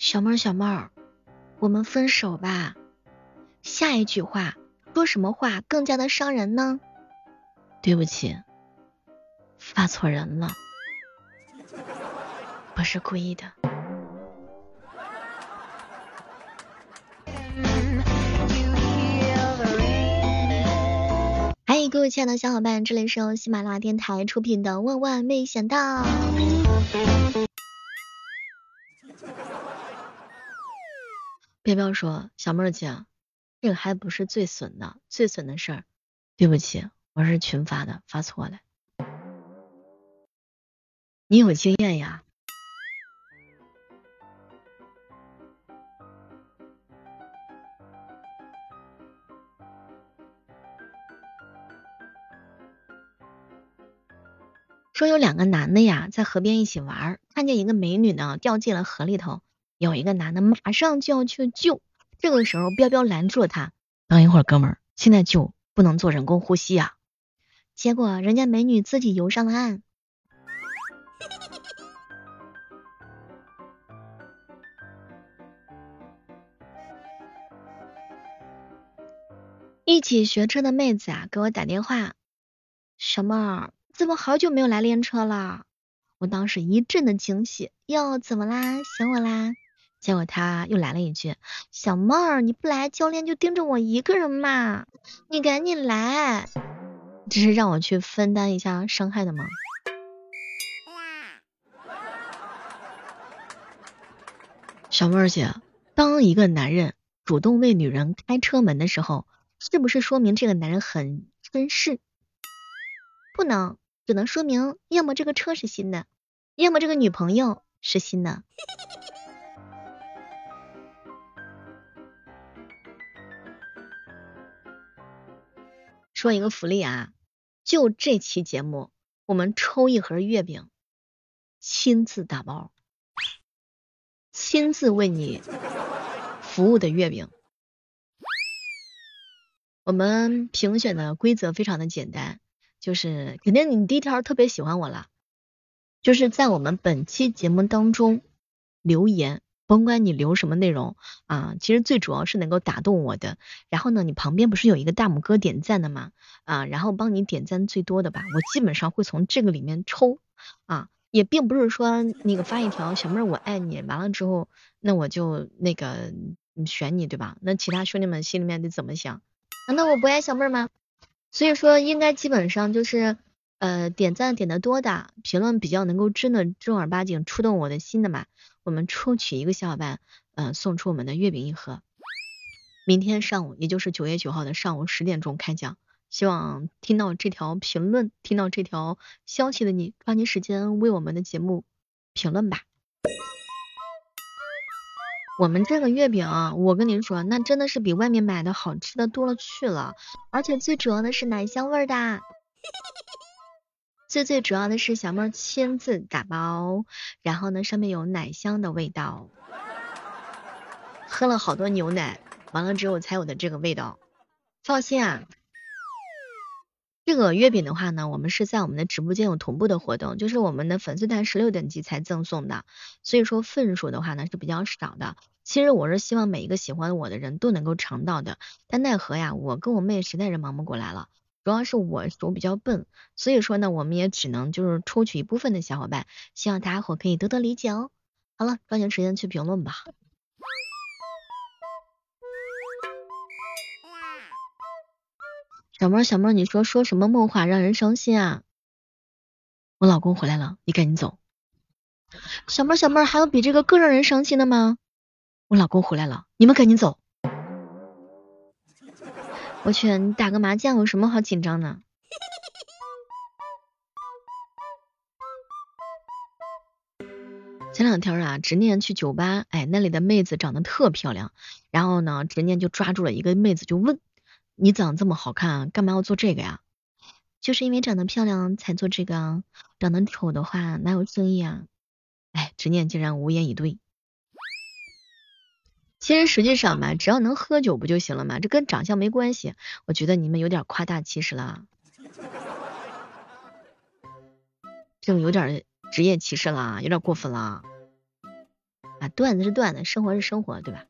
小妹儿，小妹儿，我们分手吧。下一句话说什么话更加的伤人呢？对不起，发错人了，不是故意的。嗨，各位亲爱的小伙伴，这里是由喜马拉雅电台出品的《万万没想到》。彪彪说：“小妹儿姐，这个还不是最损的，最损的事儿。对不起，我是群发的，发错了。你有经验呀。”说有两个男的呀，在河边一起玩，看见一个美女呢掉进了河里头。有一个男的马上就要去救，这个时候彪彪拦住了他，等一会儿哥们儿，现在救不能做人工呼吸啊。结果人家美女自己游上了岸。一起学车的妹子啊，给我打电话，小妹儿，怎么好久没有来练车了？我当时一阵的惊喜，哟，怎么啦？想我啦？结果他又来了一句：“小妹儿，你不来，教练就盯着我一个人嘛，你赶紧来。”这是让我去分担一下伤害的吗？小妹儿姐，当一个男人主动为女人开车门的时候，是不是说明这个男人很绅士？不能，只能说明要么这个车是新的，要么这个女朋友是新的。说一个福利啊，就这期节目，我们抽一盒月饼，亲自打包，亲自为你服务的月饼。我们评选的规则非常的简单，就是肯定你第一条特别喜欢我了，就是在我们本期节目当中留言。甭管你留什么内容啊，其实最主要是能够打动我的。然后呢，你旁边不是有一个大拇哥点赞的吗？啊，然后帮你点赞最多的吧，我基本上会从这个里面抽啊。也并不是说那个发一条小妹儿我爱你，完了之后那我就那个选你对吧？那其他兄弟们心里面得怎么想？难道我不爱小妹儿吗？所以说应该基本上就是呃点赞点的多的，评论比较能够真的正儿八经触动我的心的嘛。我们抽取一个小伙伴，嗯，送出我们的月饼一盒。明天上午，也就是九月九号的上午十点钟开奖。希望听到这条评论、听到这条消息的你，抓紧时间为我们的节目评论吧。我们这个月饼，啊我跟您说，那真的是比外面买的好吃的多了去了，而且最主要的是奶香味的。嘿嘿嘿嘿最最主要的是小妹亲自打包，然后呢上面有奶香的味道，喝了好多牛奶，完了之后才有的这个味道。放心啊，这个月饼的话呢，我们是在我们的直播间有同步的活动，就是我们的粉丝团十六等级才赠送的，所以说份数的话呢是比较少的。其实我是希望每一个喜欢我的人都能够尝到的，但奈何呀，我跟我妹实在是忙不过来了。主要是我手比较笨，所以说呢，我们也只能就是抽取一部分的小伙伴，希望大家伙可以多多理解哦。好了，抓紧时间去评论吧。小妹儿，小妹儿，你说说什么梦话让人伤心啊？我老公回来了，你赶紧走。小妹儿，小妹儿，还有比这个更让人伤心的吗？我老公回来了，你们赶紧走。我去，你打个麻将有什么好紧张的？前两天啊，执念去酒吧，哎，那里的妹子长得特漂亮，然后呢，执念就抓住了一个妹子，就问：你长这么好看，干嘛要做这个呀？就是因为长得漂亮才做这个，长得丑的话哪有生意啊？哎，执念竟然无言以对。其实实际上吧，只要能喝酒不就行了嘛？这跟长相没关系。我觉得你们有点夸大其词了，这有点职业歧视了，有点过分了。啊，段子是段子，生活是生活，对吧？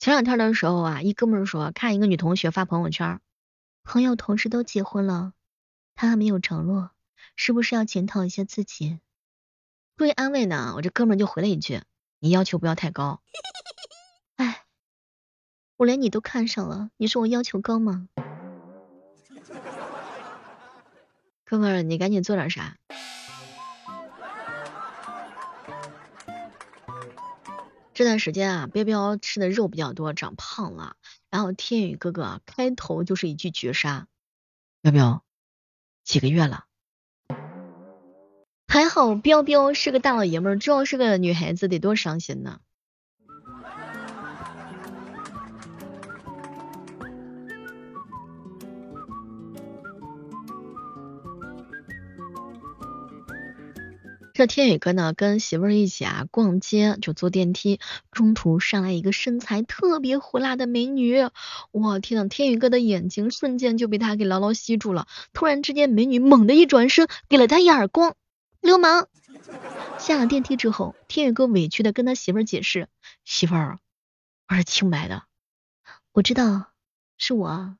前两天的时候啊，一哥们说看一个女同学发朋友圈，朋友同事都结婚了，他还没有着落，是不是要检讨一下自己？作为安慰呢，我这哥们就回了一句：你要求不要太高。哎，我连你都看上了，你说我要求高吗？哥们儿，你赶紧做点啥？这段时间啊，彪彪吃的肉比较多，长胖了。然后天宇哥哥开头就是一句绝杀，彪彪几个月了？还好彪彪是个大老爷们儿，这要是个女孩子得多伤心呢。这天宇哥呢，跟媳妇儿一起啊逛街，就坐电梯，中途上来一个身材特别火辣的美女，我天呐，天宇哥的眼睛瞬间就被他给牢牢吸住了。突然之间，美女猛地一转身，给了他一耳光，流氓！下了电梯之后，天宇哥委屈的跟他媳妇儿解释：“媳妇儿，我是清白的，我知道是我。”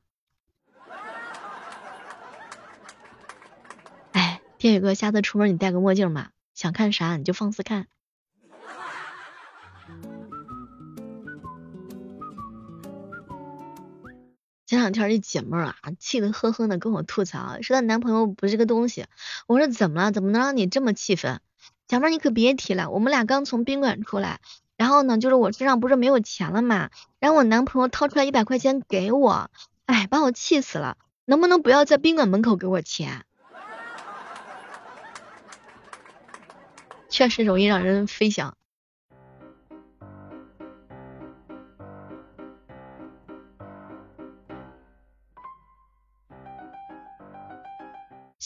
哎，天宇哥，下次出门你戴个墨镜吧。想看啥你就放肆看。前两天一姐妹啊，气得哼哼的跟我吐槽，说她男朋友不是个东西。我说怎么了？怎么能让你这么气愤？姐妹你可别提了，我们俩刚从宾馆出来，然后呢，就是我身上不是没有钱了嘛，然后我男朋友掏出来一百块钱给我，哎，把我气死了。能不能不要在宾馆门口给我钱？确实容易让人飞翔。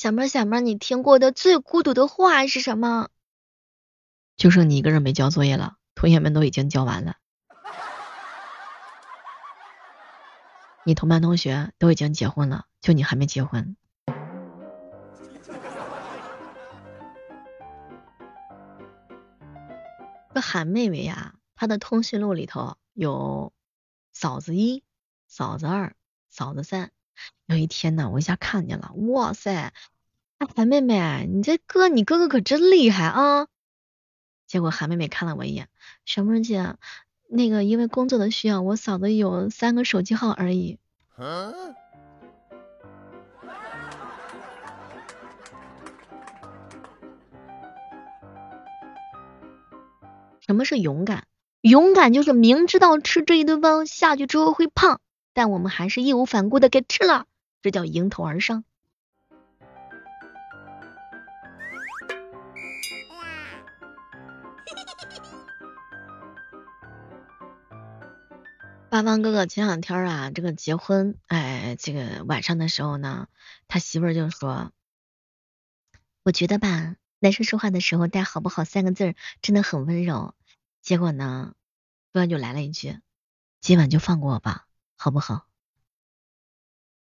小妹儿小妹儿，你听过的最孤独的话是什么？就剩你一个人没交作业了，同学们都已经交完了。你同班同学都已经结婚了，就你还没结婚。这韩妹妹呀，她的通讯录里头有嫂子一、嫂子二、嫂子三。有一天呢，我一下看见了，哇塞！韩妹妹，你这哥，你哥哥可真厉害啊！结果韩妹妹看了我一眼，小妹姐，那个因为工作的需要，我嫂子有三个手机号而已。什么是勇敢？勇敢就是明知道吃这一顿饭下去之后会胖，但我们还是义无反顾的给吃了，这叫迎头而上。八方哥哥前两天啊，这个结婚，哎，这个晚上的时候呢，他媳妇儿就说：“我觉得吧，男生说话的时候带好不好三个字真的很温柔。”结果呢，突然就来了一句：“今晚就放过我吧，好不好？”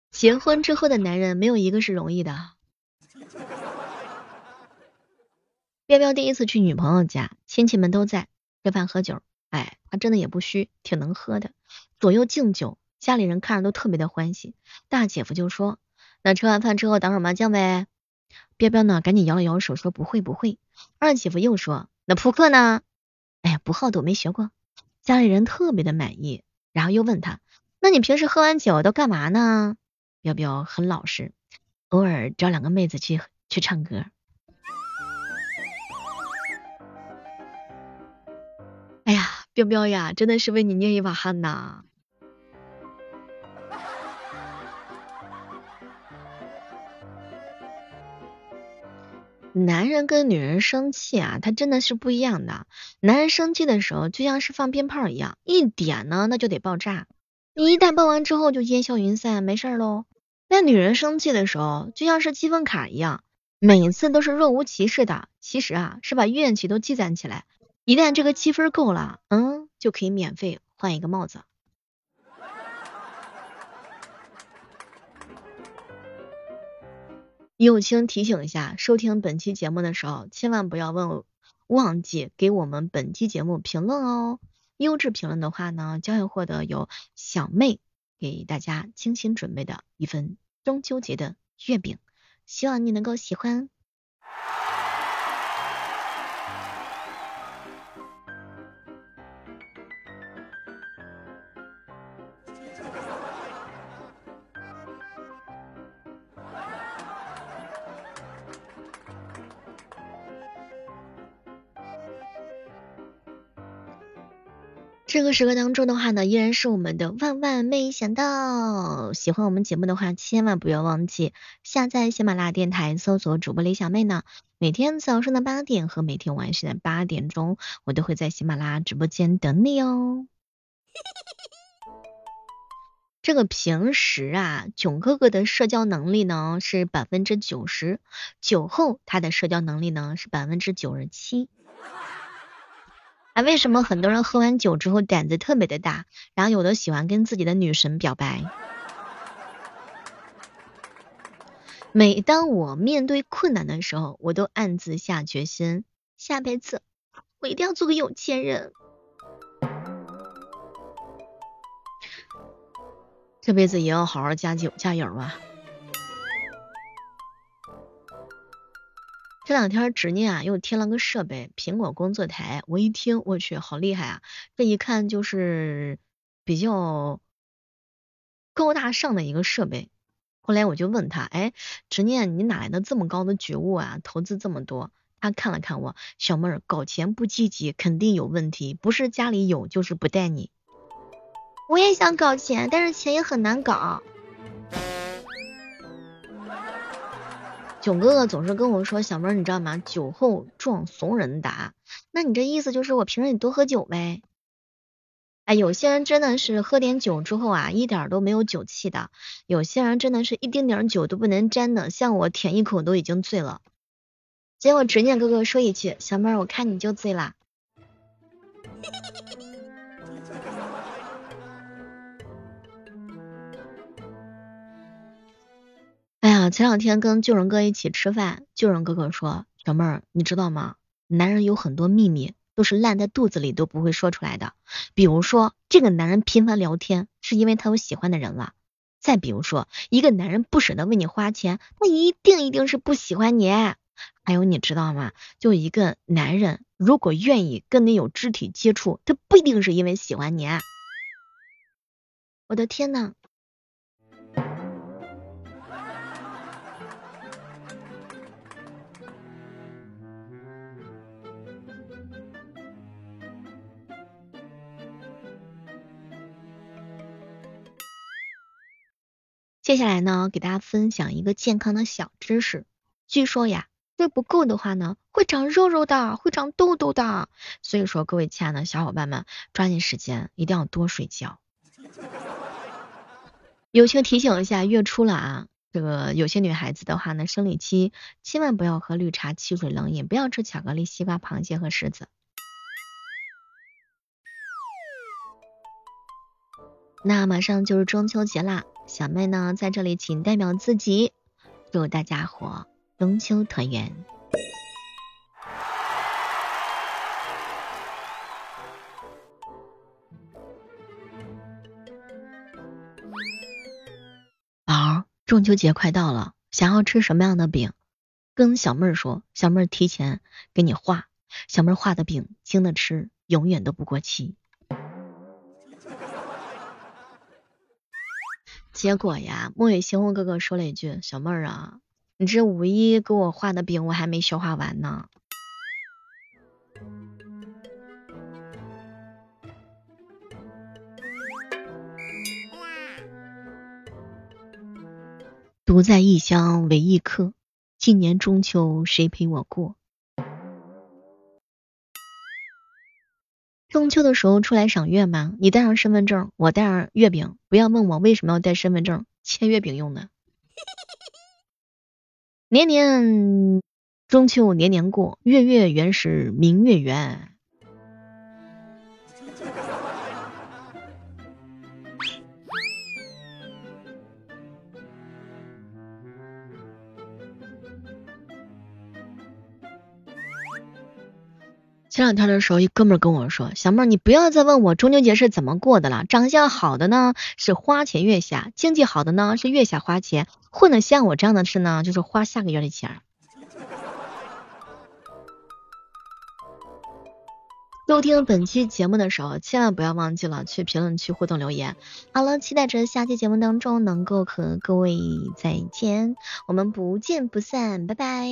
结婚之后的男人没有一个是容易的。彪彪第一次去女朋友家，亲戚们都在吃饭喝酒，哎，他真的也不虚，挺能喝的，左右敬酒，家里人看着都特别的欢喜。大姐夫就说：“那吃完饭之后打会儿麻将呗。”彪彪呢，赶紧摇了摇手说：“不会不会。”二姐夫又说：“那扑克呢？”哎呀，不好赌，没学过。家里人特别的满意，然后又问他：“那你平时喝完酒都干嘛呢？”彪彪很老实，偶尔找两个妹子去去唱歌。哎呀，彪彪呀，真的是为你捏一把汗呐。男人跟女人生气啊，他真的是不一样的。男人生气的时候就像是放鞭炮一样，一点呢那就得爆炸。你一旦爆完之后就烟消云散，没事喽。那女人生气的时候就像是积分卡一样，每次都是若无其事的，其实啊是把怨气都积攒起来。一旦这个积分够了，嗯，就可以免费换一个帽子。友情提醒一下，收听本期节目的时候，千万不要问忘记给我们本期节目评论哦。优质评论的话呢，将会获得由小妹给大家精心准备的一份中秋节的月饼，希望你能够喜欢。这个时刻当中的话呢，依然是我们的万万没想到。喜欢我们节目的话，千万不要忘记下载喜马拉雅电台，搜索主播李小妹呢。每天早上的八点和每天晚上的八点钟，我都会在喜马拉雅直播间等你哦。这个平时啊，囧哥哥的社交能力呢是百分之九十，酒后他的社交能力呢是百分之九十七。为什么很多人喝完酒之后胆子特别的大，然后有的喜欢跟自己的女神表白？每当我面对困难的时候，我都暗自下决心，下辈子我一定要做个有钱人。这辈子也要好好加酒加油啊！这两天执念啊又添了个设备，苹果工作台。我一听，我去，好厉害啊！这一看就是比较高大上的一个设备。后来我就问他，哎，执念，你哪来的这么高的觉悟啊？投资这么多？他看了看我，小妹儿，搞钱不积极，肯定有问题，不是家里有，就是不带你。我也想搞钱，但是钱也很难搞。囧哥哥总是跟我说，小妹儿你知道吗？酒后撞怂人胆。那你这意思就是我平时得多喝酒呗？哎，有些人真的是喝点酒之后啊，一点都没有酒气的；有些人真的是一丁点酒都不能沾的，像我舔一口都已经醉了。结果执念哥哥说一句，小妹儿我看你就醉啦。前两天跟救人哥一起吃饭，救人哥哥说：“小妹儿，你知道吗？男人有很多秘密，都是烂在肚子里都不会说出来的。比如说，这个男人频繁聊天，是因为他有喜欢的人了；再比如说，一个男人不舍得为你花钱，那一定一定是不喜欢你。还有，你知道吗？就一个男人如果愿意跟你有肢体接触，他不一定是因为喜欢你。我的天呐！接下来呢，给大家分享一个健康的小知识。据说呀，睡不够的话呢，会长肉肉的，会长痘痘的。所以说，各位亲爱的小伙伴们，抓紧时间，一定要多睡觉。友情提醒一下，月初了啊，这个有些女孩子的话呢，生理期千万不要喝绿茶、汽水、冷饮，不要吃巧克力、西瓜、螃蟹和柿子。那马上就是中秋节啦。小妹呢，在这里请代表自己，祝大家伙中秋团圆。宝，中秋节快到了，想要吃什么样的饼？跟小妹儿说，小妹儿提前给你画，小妹儿画的饼，经得吃，永远都不过期。结果呀，墨雨星空哥哥说了一句：“小妹儿啊，你这五一给我画的饼我还没消化完呢。”独在异乡为异客，今年中秋谁陪我过？中秋的时候出来赏月吗？你带上身份证，我带上月饼。不要问我为什么要带身份证，切月饼用的。年年中秋年年过，月月圆时明月圆。前两天的时候，一哥们跟我说：“小妹儿，你不要再问我中秋节是怎么过的了。长相好的呢是花前月下，经济好的呢是月下花钱，混的像我这样的是呢就是花下个月的钱。”收听本期节目的时候，千万不要忘记了去评论区互动留言。好了，期待着下期节目当中能够和各位再见，我们不见不散，拜拜。